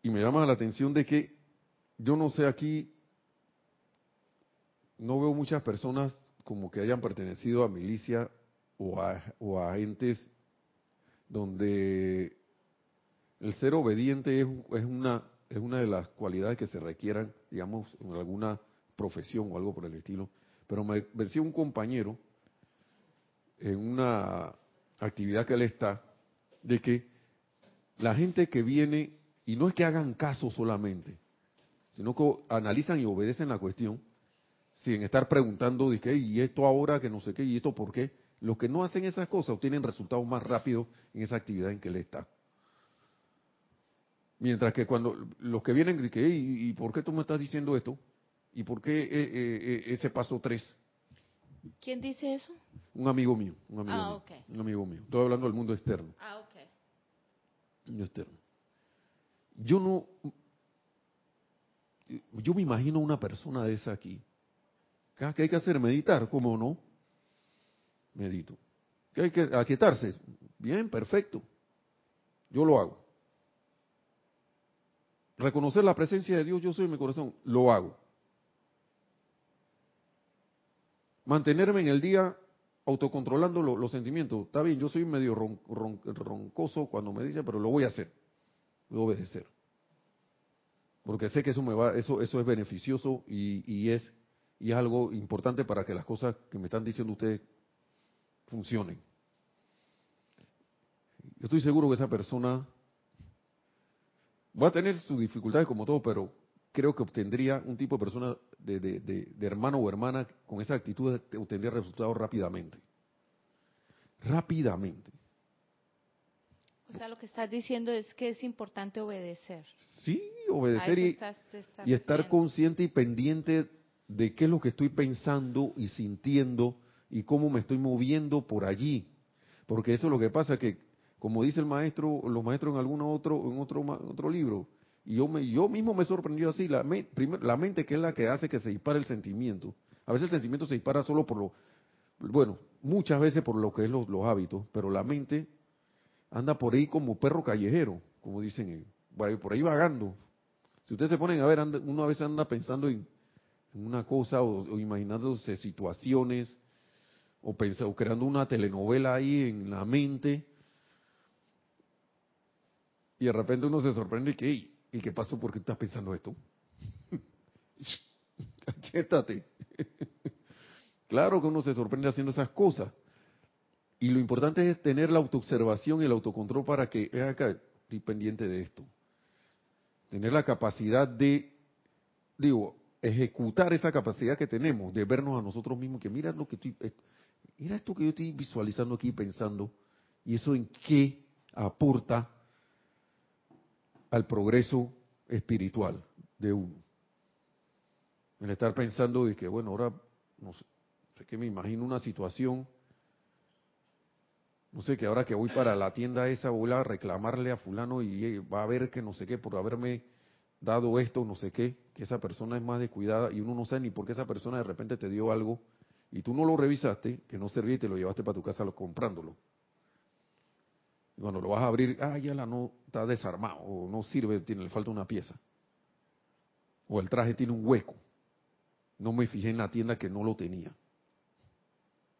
Y me llama la atención de que yo no sé aquí no veo muchas personas como que hayan pertenecido a milicia o a, o agentes donde el ser obediente es, es, una, es una de las cualidades que se requieran, digamos, en alguna profesión o algo por el estilo. Pero me decía un compañero en una actividad que él está, de que la gente que viene, y no es que hagan caso solamente, sino que analizan y obedecen la cuestión, sin estar preguntando, de y esto ahora, que no sé qué, y esto por qué. Los que no hacen esas cosas obtienen resultados más rápidos en esa actividad en que él está. Mientras que cuando los que vienen, ¿y, por qué tú me estás diciendo esto? ¿Y por qué eh, eh, eh, ese paso tres? ¿Quién dice eso? Un amigo mío, un amigo, ah, mío, un amigo mío. Estoy hablando del mundo externo. Ah, ok. Mundo externo. Yo no, yo me imagino una persona de esa aquí, ¿Qué hay que hacer? Meditar, ¿cómo no? Medito. ¿Qué hay que aquietarse? Bien, perfecto. Yo lo hago. Reconocer la presencia de Dios, yo soy en mi corazón, lo hago. Mantenerme en el día autocontrolando los sentimientos. Está bien, yo soy medio roncoso cuando me dice, pero lo voy a hacer. Voy a obedecer. Porque sé que eso me va, eso, eso es beneficioso y, y es y es algo importante para que las cosas que me están diciendo ustedes funcionen. Yo estoy seguro que esa persona va a tener sus dificultades como todo, pero creo que obtendría un tipo de persona, de, hermano o hermana, con esa actitud obtendría resultados rápidamente. Rápidamente. O sea, lo que estás diciendo es que es importante obedecer. Sí, obedecer y, y estar consciente y pendiente de qué es lo que estoy pensando y sintiendo y cómo me estoy moviendo por allí. Porque eso es lo que pasa, que como dice el maestro, los maestros en algún otro, en otro, otro libro, y yo, me, yo mismo me sorprendió así, la, la mente que es la que hace que se dispare el sentimiento. A veces el sentimiento se dispara solo por lo, bueno, muchas veces por lo que es los, hábitos, pero la mente anda por ahí como perro callejero, como dicen, por ahí vagando. Si ustedes se ponen a ver, uno a veces anda pensando en una cosa o, imaginándose situaciones o, o creando una telenovela ahí en la mente y de repente uno se sorprende que, ¿y qué pasó? ¿Por qué estás pensando esto? Aquietate. claro que uno se sorprende haciendo esas cosas. Y lo importante es tener la autoobservación y el autocontrol para que, estoy pendiente de esto. Tener la capacidad de, digo, ejecutar esa capacidad que tenemos de vernos a nosotros mismos, que mira lo que estoy, eh, mira esto que yo estoy visualizando aquí, pensando, y eso en qué aporta al progreso espiritual de uno. El estar pensando de que, bueno, ahora Es que me imagino una situación, no sé, que ahora que voy para la tienda esa voy a reclamarle a fulano y eh, va a ver que no sé qué por haberme dado esto, no sé qué, que esa persona es más descuidada y uno no sabe ni por qué esa persona de repente te dio algo y tú no lo revisaste, que no servía y te lo llevaste para tu casa comprándolo. Y cuando lo vas a abrir, ah, ya la no está desarmado, o no sirve, tiene, le falta una pieza. O el traje tiene un hueco. No me fijé en la tienda que no lo tenía.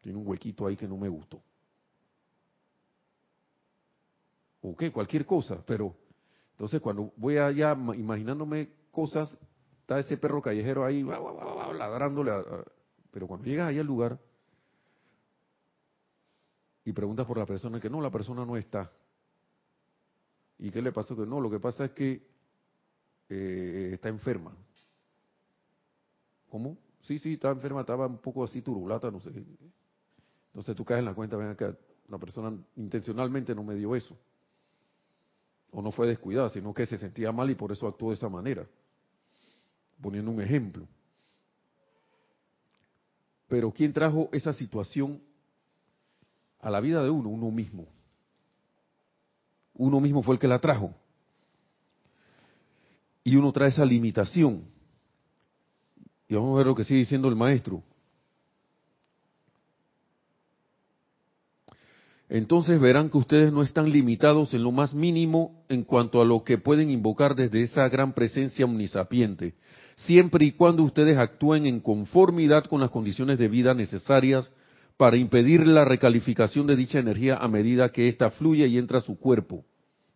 Tiene un huequito ahí que no me gustó. O qué, cualquier cosa, pero entonces cuando voy allá imaginándome cosas, está ese perro callejero ahí ladrándole, pero cuando llegas ahí al lugar y preguntas por la persona, que no, la persona no está. ¿Y qué le pasó? Que no, lo que pasa es que eh, está enferma. ¿Cómo? Sí, sí, estaba enferma, estaba un poco así turulata, no sé. Entonces tú caes en la cuenta, ven que la persona intencionalmente no me dio eso. O no fue descuidada, sino que se sentía mal y por eso actuó de esa manera. Poniendo un ejemplo. Pero ¿quién trajo esa situación a la vida de uno? Uno mismo. Uno mismo fue el que la trajo. Y uno trae esa limitación. Y vamos a ver lo que sigue diciendo el maestro. Entonces verán que ustedes no están limitados en lo más mínimo en cuanto a lo que pueden invocar desde esa gran presencia omnisapiente, siempre y cuando ustedes actúen en conformidad con las condiciones de vida necesarias para impedir la recalificación de dicha energía a medida que ésta fluye y entra a su cuerpo.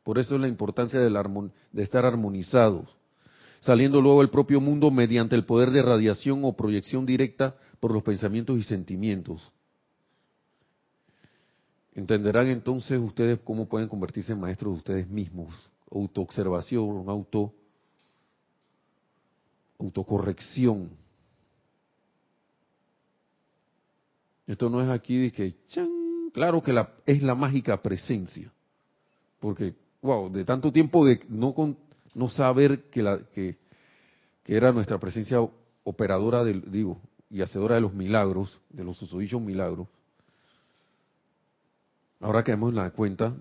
Por eso es la importancia de estar armonizados saliendo luego el propio mundo mediante el poder de radiación o proyección directa por los pensamientos y sentimientos. Entenderán entonces ustedes cómo pueden convertirse en maestros de ustedes mismos. Autoobservación, auto, autocorrección. Esto no es aquí claro que es la mágica presencia. Porque, wow, de tanto tiempo de no, con, no saber que, la, que, era nuestra presencia operadora, del, digo, y hacedora de los milagros, de los susodichos milagros, ahora quedamos en la cuenta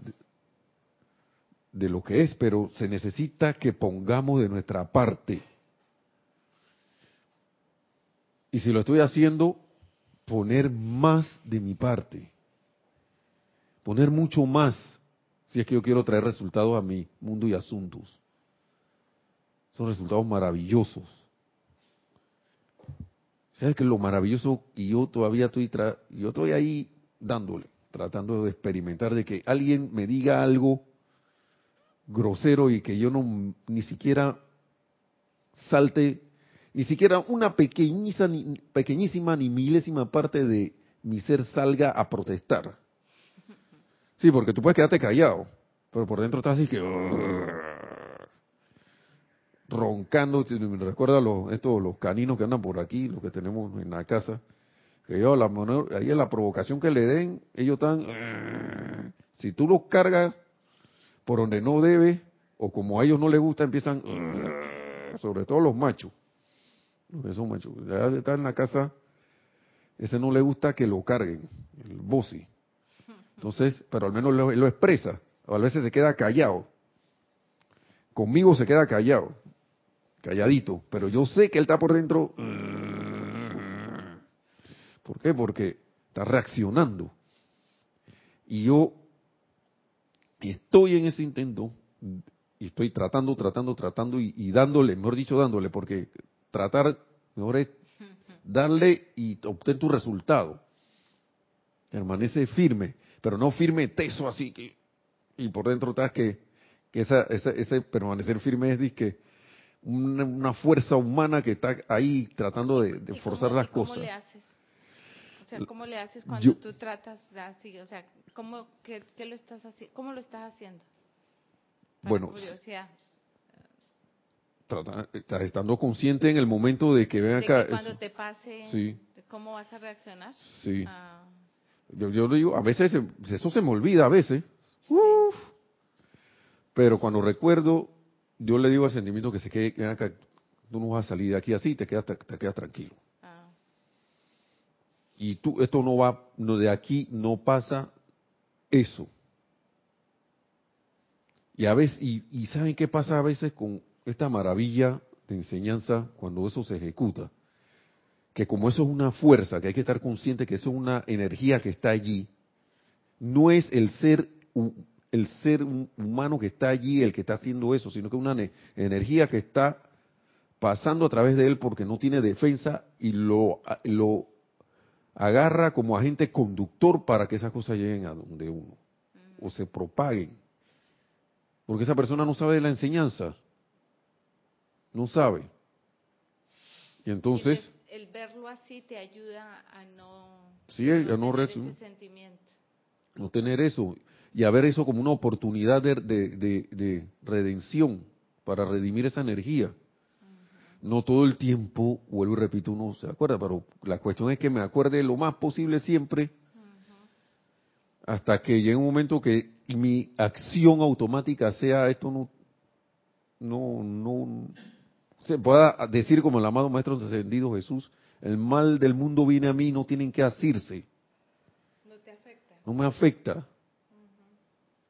de lo que es, pero se necesita que pongamos de nuestra parte. Y si lo estoy haciendo, poner más de mi parte. Poner mucho más, si es que yo quiero traer resultados a mi mundo y asuntos. Son resultados maravillosos. ¿Sabes que lo maravilloso? Y yo todavía estoy, yo estoy ahí dándole, tratando de experimentar, de que alguien me diga algo grosero y que yo no ni siquiera salte, ni siquiera una pequeñísima, ni, pequeñísima ni milésima parte de mi ser salga a protestar. Sí, porque tú puedes quedarte callado, pero por dentro estás así que roncando, me recuerda los, estos, los caninos que andan por aquí, los que tenemos en la casa, que yo, la, ahí es la provocación que le den, ellos están, si tú los cargas por donde no debe, o como a ellos no les gusta, empiezan, sobre todo los machos, son machos, ya está en la casa, ese no le gusta que lo carguen, el bossi. Entonces, pero al menos lo, lo expresa, o a veces se queda callado. Conmigo se queda callado calladito, pero yo sé que él está por dentro. ¿Por qué? Porque está reaccionando. Y yo estoy en ese intento y estoy tratando, tratando, tratando y, dándole, mejor dicho, dándole, porque tratar, mejor es darle y obtener tu resultado. Permanece firme, pero no firme teso así que y por dentro estás que, que esa, ese permanecer firme es que una, fuerza humana que está ahí tratando de, forzar las cosas. ¿Cómo le haces? O sea, ¿cómo le haces cuando tú tratas de así? O sea, ¿cómo, qué, lo estás ¿cómo lo estás haciendo? bueno, estando consciente en el momento de que ven acá. cuando te pase, ¿cómo vas a reaccionar? Sí. Ah. Yo, yo digo, a veces eso se me olvida, a veces. Uf. Pero cuando recuerdo, yo le digo al sentimiento que se quede, acá, tú no vas a salir de aquí así, te quedas, te, quedas tranquilo. Ah. y tú, esto no va, no, de aquí no pasa eso. Y a veces, y, y ¿saben qué pasa a veces con esta maravilla de enseñanza cuando eso se ejecuta? Que como eso es una fuerza, que hay que estar consciente que eso es una energía que está allí, no es el ser el ser humano que está allí el que está haciendo eso, sino que es una energía que está pasando a través de él porque no tiene defensa y lo, lo agarra como agente conductor para que esas cosas lleguen a donde uno o se propaguen. Porque esa persona no sabe de la enseñanza. No sabe. Y entonces... el, verlo así te ayuda a no... Sí, a no, no tener eso y a ver eso como una oportunidad de, de, redención para redimir esa energía. No todo el tiempo, vuelvo y repito, uno se acuerda, pero la cuestión es que me acuerde lo más posible siempre hasta que llegue un momento que mi acción automática sea esto no no no se pueda decir como el amado maestro descendido Jesús el mal del mundo viene a mí no tienen que asirse. No te afecta. No me afecta.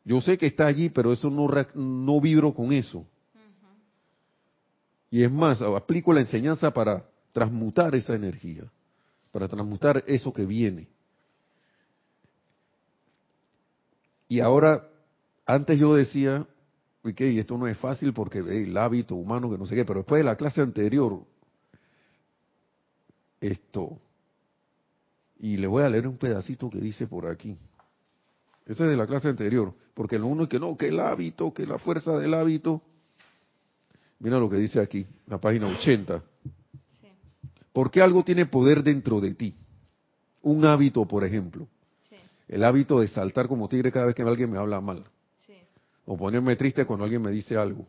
Yo sé que está allí, pero eso no, no vibro con eso. Y es más, aplico la enseñanza para transmutar esa energía, para transmutar eso que viene. Y ahora, antes yo decía, y esto no es fácil porque el hábito humano que no sé qué, pero después de la clase anterior, esto, y le voy a leer un pedacito que dice por aquí. Ese es de la clase anterior, porque lo uno es que no, que el hábito, que la fuerza del hábito. Mira lo que dice aquí, la página 80. Sí. ¿Por qué algo tiene poder dentro de ti? Un hábito, por ejemplo. Sí. El hábito de saltar como tigre cada vez que alguien me habla mal. O ponerme triste cuando alguien me dice algo.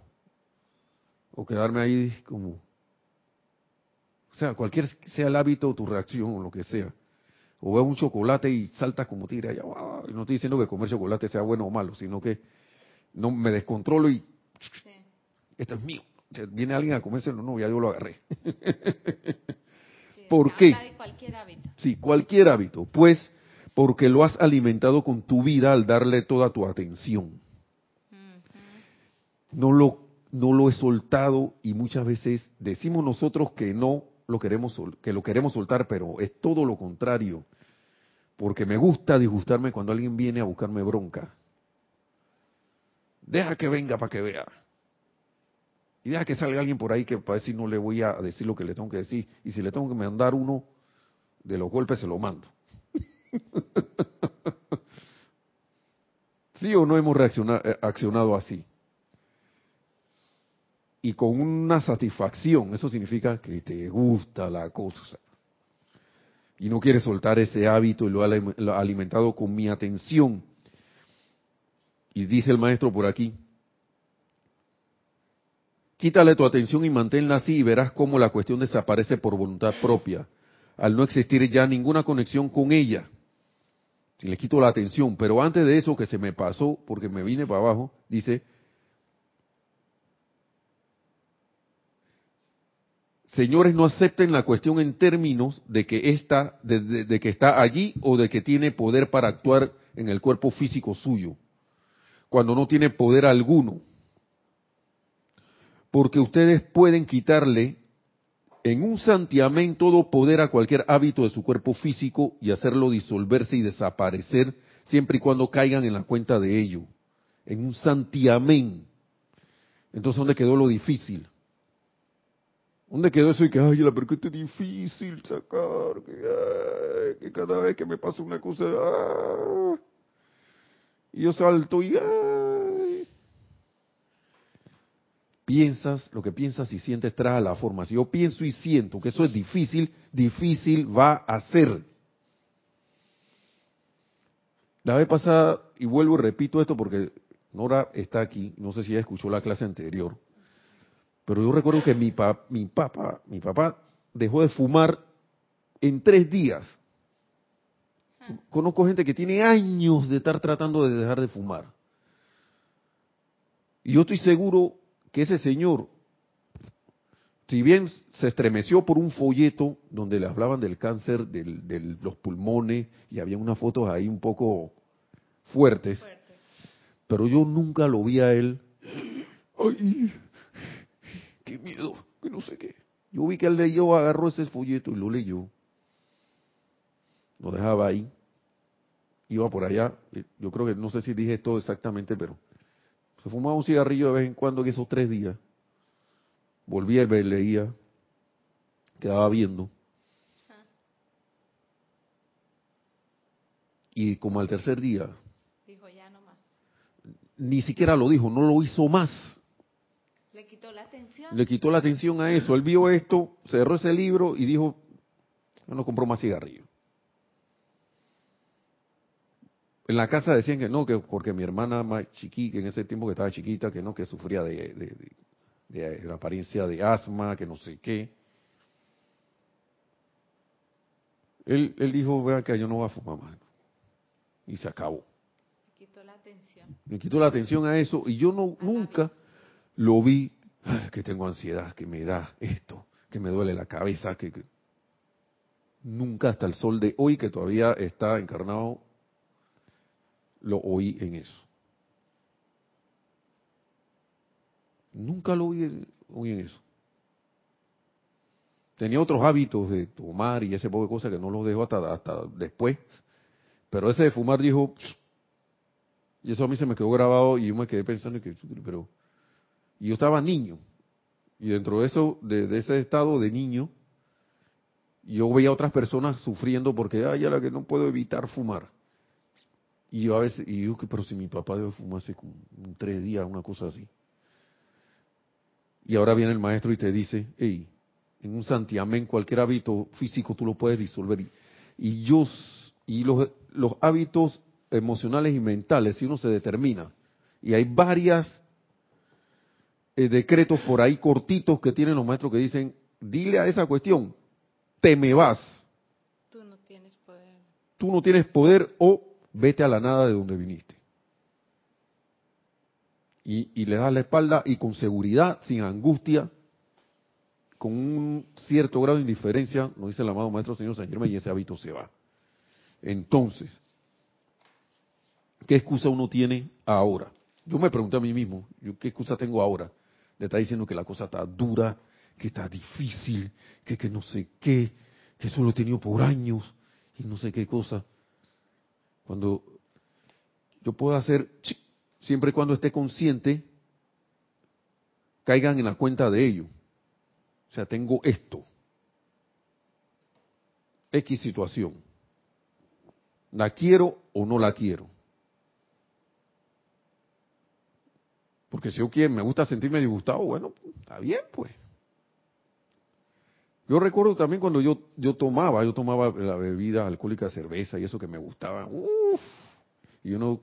O quedarme ahí como... O sea, cualquier sea el hábito o tu reacción o lo que sea o veo un chocolate y salta como tira allá. No estoy diciendo que comer chocolate sea bueno o malo, sino que no me descontrolo y esto es mío. Viene alguien a comérselo, no, ya yo lo agarré. ¿Por qué? cualquier hábito. Sí, cualquier hábito. Pues porque lo has alimentado con tu vida al darle toda tu atención. No lo no lo he soltado y muchas veces decimos nosotros que no lo queremos que lo queremos soltar, pero es todo lo contrario porque me gusta disgustarme cuando alguien viene a buscarme bronca. Deja que venga para que vea. Y deja que salga alguien por ahí que para decir no le voy a decir lo que le tengo que decir. Y si le tengo que mandar uno de los golpes, se lo mando. ¿Sí o no hemos reaccionado, eh, así? Y con una satisfacción, eso significa que te gusta la cosa y no quiere soltar ese hábito y lo ha alimentado con mi atención. Y dice el maestro por aquí, quítale tu atención y manténla así y verás cómo la cuestión desaparece por voluntad propia, al no existir ya ninguna conexión con ella. Si le quito la atención, pero antes de eso que se me pasó, porque me vine para abajo, dice, señores, no acepten la cuestión en términos de que, está, de, que está allí o de que tiene poder para actuar en el cuerpo físico suyo, cuando no tiene poder alguno. Porque ustedes pueden quitarle en un santiamén todo poder a cualquier hábito de su cuerpo físico y hacerlo disolverse y desaparecer siempre y cuando caigan en la cuenta de ello. En un santiamén. Entonces, ¿dónde quedó lo difícil? ¿Dónde quedó eso y que, ay, la que es difícil sacar, que, cada vez que me pasa una cosa, y yo salto y. Piensas, lo que piensas y sientes trae la forma. Si yo pienso y siento que eso es difícil, difícil va a ser. La vez pasada, y vuelvo y repito esto porque Nora está aquí, no sé si ella escuchó la clase anterior pero yo recuerdo que mi, mi, papá, mi papá dejó de fumar en tres días. Conozco gente que tiene años de estar tratando de dejar de fumar. Y yo estoy seguro que ese señor si bien se estremeció por un folleto donde le hablaban del cáncer de los pulmones y había unas fotos ahí un poco fuertes, pero yo nunca lo vi a él. ¡Ay! ¡Qué miedo! Que no sé qué. Yo vi que él leyó, agarró ese folleto y lo leyó. Lo dejaba ahí. Iba por allá. Yo creo que no sé si dije esto exactamente, pero se fumaba un cigarrillo de vez en cuando en esos tres días volvía y leía, quedaba viendo. Y como al tercer día, dijo ya no más. Ni siquiera lo dijo, no lo hizo más. Le quitó la atención. Le quitó la atención a eso. Él vio esto, cerró ese libro y dijo, no compro más cigarrillos. En la casa decían que no, que porque mi hermana más chiquita, en ese tiempo que estaba chiquita, que no, que sufría de, de la apariencia de asma, que no sé qué. Él, él dijo, vea que yo no voy a fumar más. Y se acabó. Me quitó la atención. Me quitó la atención a eso y yo no nunca lo vi, que tengo ansiedad, que me da esto, que me duele la cabeza, que, nunca hasta el sol de hoy que todavía está encarnado lo oí en eso. Nunca lo vi, en eso. Tenía otros hábitos de tomar y ese poco de cosas que no los dejó hasta, hasta después. Pero ese de fumar dijo, y eso a mí se me quedó grabado y yo me quedé pensando que, pero, y yo estaba niño. Y dentro de eso, de, ese estado de niño, yo veía a otras personas sufriendo porque, ay, ya la que no puedo evitar fumar. Y yo a veces, y yo, pero si mi papá debe fumar hace como tres días, una cosa así. Y ahora viene el maestro y te dice, hey, en un santiamén cualquier hábito físico tú lo puedes disolver. Y, yo, y los, los hábitos emocionales y mentales, si uno se determina, y hay varias eh, decretos por ahí cortitos que tienen los maestros que dicen, dile a esa cuestión, te me vas. Tú no tienes poder. Tú no tienes poder o vete a la nada de donde viniste y, le das la espalda y con seguridad, sin angustia, con un cierto grado de indiferencia, nos dice el amado Maestro Señor San Germán, y ese hábito se va. Entonces, ¿qué excusa uno tiene ahora? Yo me pregunté a mí mismo, ¿yo ¿qué excusa tengo ahora? Le está diciendo que la cosa está dura, que está difícil, que, que no sé qué, que eso lo he tenido por años y no sé qué cosa. Cuando yo puedo hacer siempre y cuando esté consciente, caigan en la cuenta de ello. O sea, tengo esto. X situación. ¿La quiero o no la quiero? Porque si yo quiero, me gusta sentirme disgustado, bueno, está bien, pues. Yo recuerdo también cuando yo, yo tomaba, yo tomaba la bebida alcohólica, cerveza y eso que me gustaba. Uf, y uno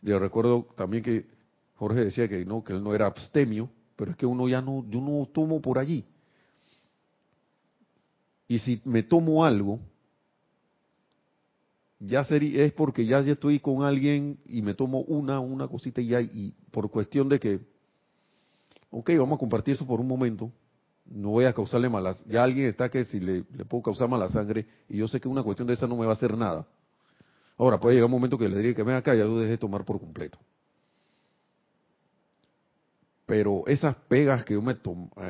yo recuerdo también que Jorge decía que no, que él no era abstemio, pero es que uno ya no, yo no tomo por allí. Y si me tomo algo, ya sería, es porque ya, ya estoy con alguien y me tomo una, una cosita y ya, y por cuestión de que, ok, vamos a compartir eso por un momento, no voy a causarle malas, ya alguien está que si le, puedo causar mala sangre y yo sé que una cuestión de esa no me va a hacer nada, Ahora, puede llegar un momento que le diría que venga acá ya lo deje tomar por completo. Pero esas pegas que yo me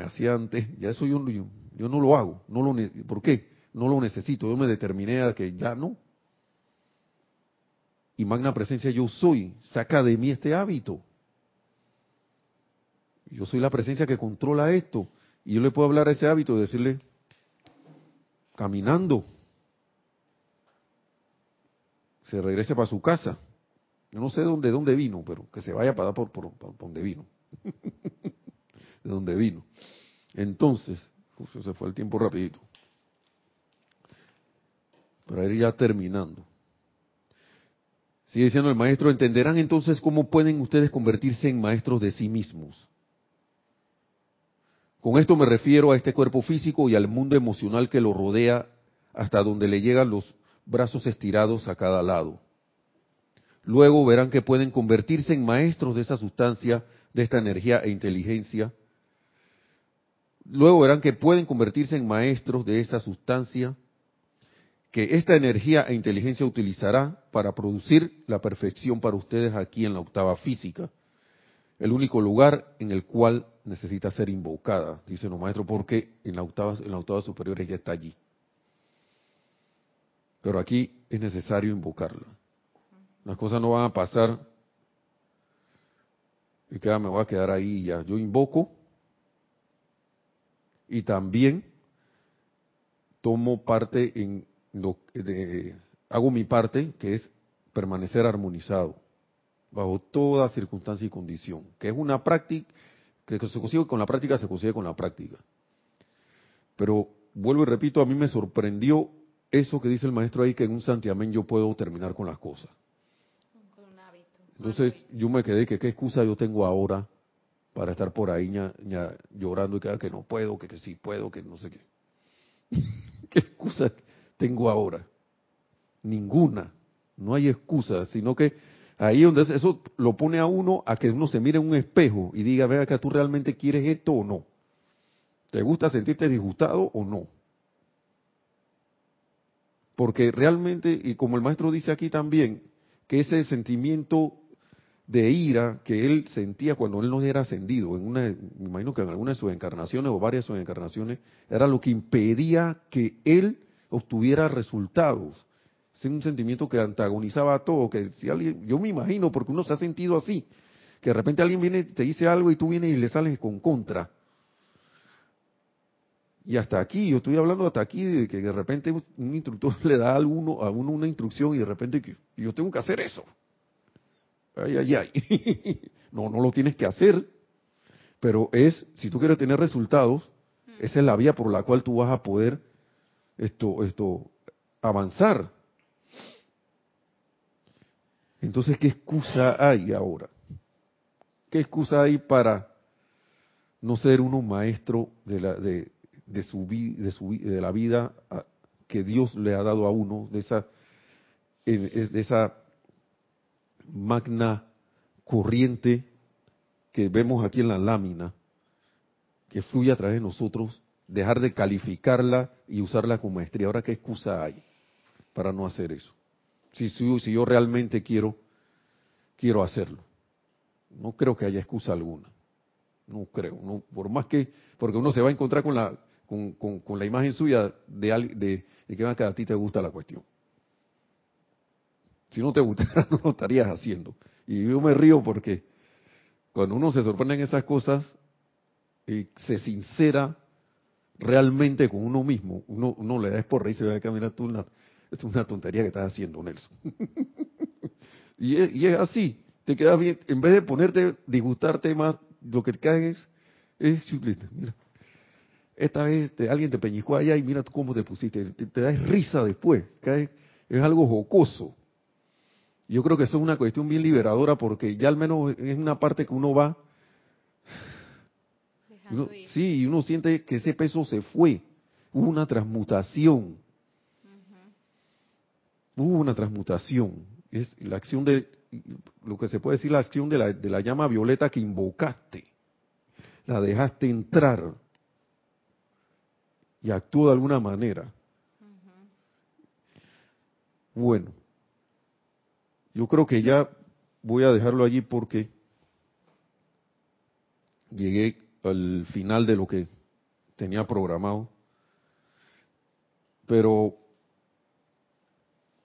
hacía antes, ya eso yo, yo, no lo hago. No lo, ¿Por qué? No lo necesito. Yo me determiné a que ya no. Y magna presencia yo soy. Saca de mí este hábito. Yo soy la presencia que controla esto. Y yo le puedo hablar a ese hábito y decirle, caminando, se regrese para su casa. Yo no sé de dónde, dónde vino, pero que se vaya para por, por donde vino. de dónde vino. Entonces, se fue el tiempo rapidito. Para ir ya terminando. Sigue diciendo el maestro, entenderán entonces cómo pueden ustedes convertirse en maestros de sí mismos. Con esto me refiero a este cuerpo físico y al mundo emocional que lo rodea hasta donde le llegan los brazos estirados a cada lado. Luego verán que pueden convertirse en maestros de esa sustancia, de esta energía e inteligencia. luego verán que pueden convertirse en maestros de esa sustancia que esta energía e inteligencia utilizará para producir la perfección para ustedes aquí en la octava física, el único lugar en el cual necesita ser invocada, dice los maestros, porque en la octava, en la octava superior ya está allí. Pero aquí es necesario invocarla. Las cosas no van a pasar y que me voy a quedar ahí ya. Yo invoco y también tomo parte en lo de, hago mi parte, que es permanecer armonizado bajo toda circunstancia y condición, que es una práctica que se consigue con la práctica, se consigue con la práctica. Pero vuelvo y repito, a mí me sorprendió eso que dice el maestro ahí, que en un santiamén yo puedo terminar con las cosas. Entonces yo me quedé que qué excusa yo tengo ahora para estar por ahí llorando y que, que no puedo, que, que sí puedo, que no sé qué. ¿Qué excusa tengo ahora? Ninguna. No hay excusa, sino que ahí donde eso lo pone a uno a que uno se mire en un espejo y diga, vea que tú realmente quieres esto o no. ¿Te gusta sentirte disgustado o no? Porque realmente, y como el maestro dice aquí también, que ese sentimiento de ira que él sentía cuando él no era ascendido, en una, me imagino que en alguna de sus encarnaciones o varias de sus encarnaciones, era lo que impedía que él obtuviera resultados. Es un sentimiento que antagonizaba a todo, que si alguien, yo me imagino, porque uno se ha sentido así, que de repente alguien viene, te dice algo y tú vienes y le sales con contra. Y hasta aquí, yo estoy hablando hasta aquí de que de repente un instructor le da a, alguno, a uno una instrucción y de repente yo tengo que hacer eso. Ay, ay, ay. no, no lo tienes que hacer, pero es, si tú quieres tener resultados, esa es la vía por la cual tú vas a poder esto, esto, avanzar. Entonces, ¿qué excusa hay ahora? ¿Qué excusa hay para no ser uno maestro de, la, de, de, su, de, su, de la vida que Dios le ha dado a uno, de esa, de esa magna corriente que vemos aquí en la lámina, que fluye a través de nosotros, dejar de calificarla y usarla con maestría. Ahora, ¿qué excusa hay para no hacer eso? Si, si, yo realmente quiero, quiero hacerlo. No creo que haya excusa alguna. No creo. No, por más que, porque uno se va a encontrar con la, con, con, la imagen suya de, de, de que a ti te gusta la cuestión. Si no te gustara, no lo estarías haciendo. Y yo me río porque cuando uno se sorprende en esas cosas y se sincera realmente con uno mismo, uno, uno le da por y se ve que mira tú, es una tontería que estás haciendo, Nelson. y, es, y, es, así, te quedas bien, en vez de ponerte, disgustarte más, lo que te cae es, es mira, esta vez alguien te peñiscó allá y mira cómo te pusiste, te, te das risa después, cae, es algo jocoso. Yo creo que eso es una cuestión bien liberadora porque ya al menos es una parte que uno va. Sí, y uno siente que ese peso se fue. Hubo una transmutación. Hubo una transmutación. Es la acción de, lo que se puede decir, la acción de la, de la llama violeta que invocaste. La dejaste entrar. Y actuó de alguna manera. Bueno, yo creo que ya voy a dejarlo allí porque llegué al final de lo que tenía programado. Pero,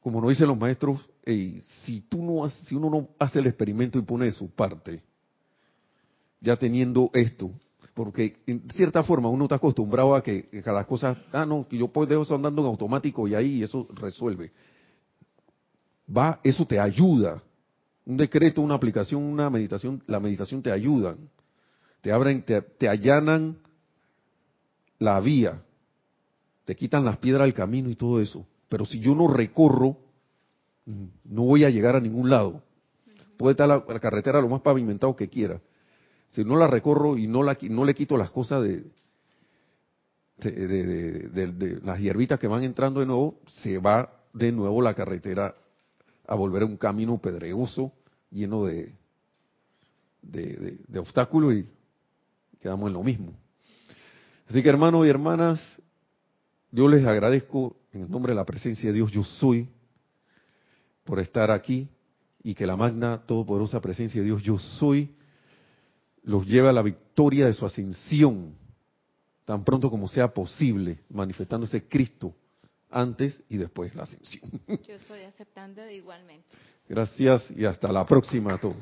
como nos dicen los maestros, si, tú no, si uno no hace el experimento y pone su parte, ya teniendo esto, porque en cierta forma uno está acostumbrado a que, a las cosas, ah, no, yo puedo dejo eso andando en automático y ahí eso resuelve va, eso te ayuda. Un decreto, una aplicación, una meditación, la meditación te ayudan, te abren, te, allanan la vía, te quitan las piedras del camino y todo eso. Pero si yo no recorro, mm, no voy a llegar a ningún lado. Puede estar la, carretera lo más pavimentado que quiera. Si no la recorro y no, la, le quito las cosas de, de, de, las hierbitas que van entrando de nuevo, se va de nuevo la carretera a volver a un camino pedregoso, lleno de, de, obstáculos y quedamos en lo mismo. Así que hermanos y hermanas, yo les agradezco en el nombre de la presencia de Dios, yo soy, por estar aquí y que la magna, todopoderosa presencia de Dios, yo soy, los lleve a la victoria de su ascensión, tan pronto como sea posible, manifestándose Cristo antes y después de la ascensión. Yo estoy aceptando igualmente. Gracias y hasta la próxima a todos.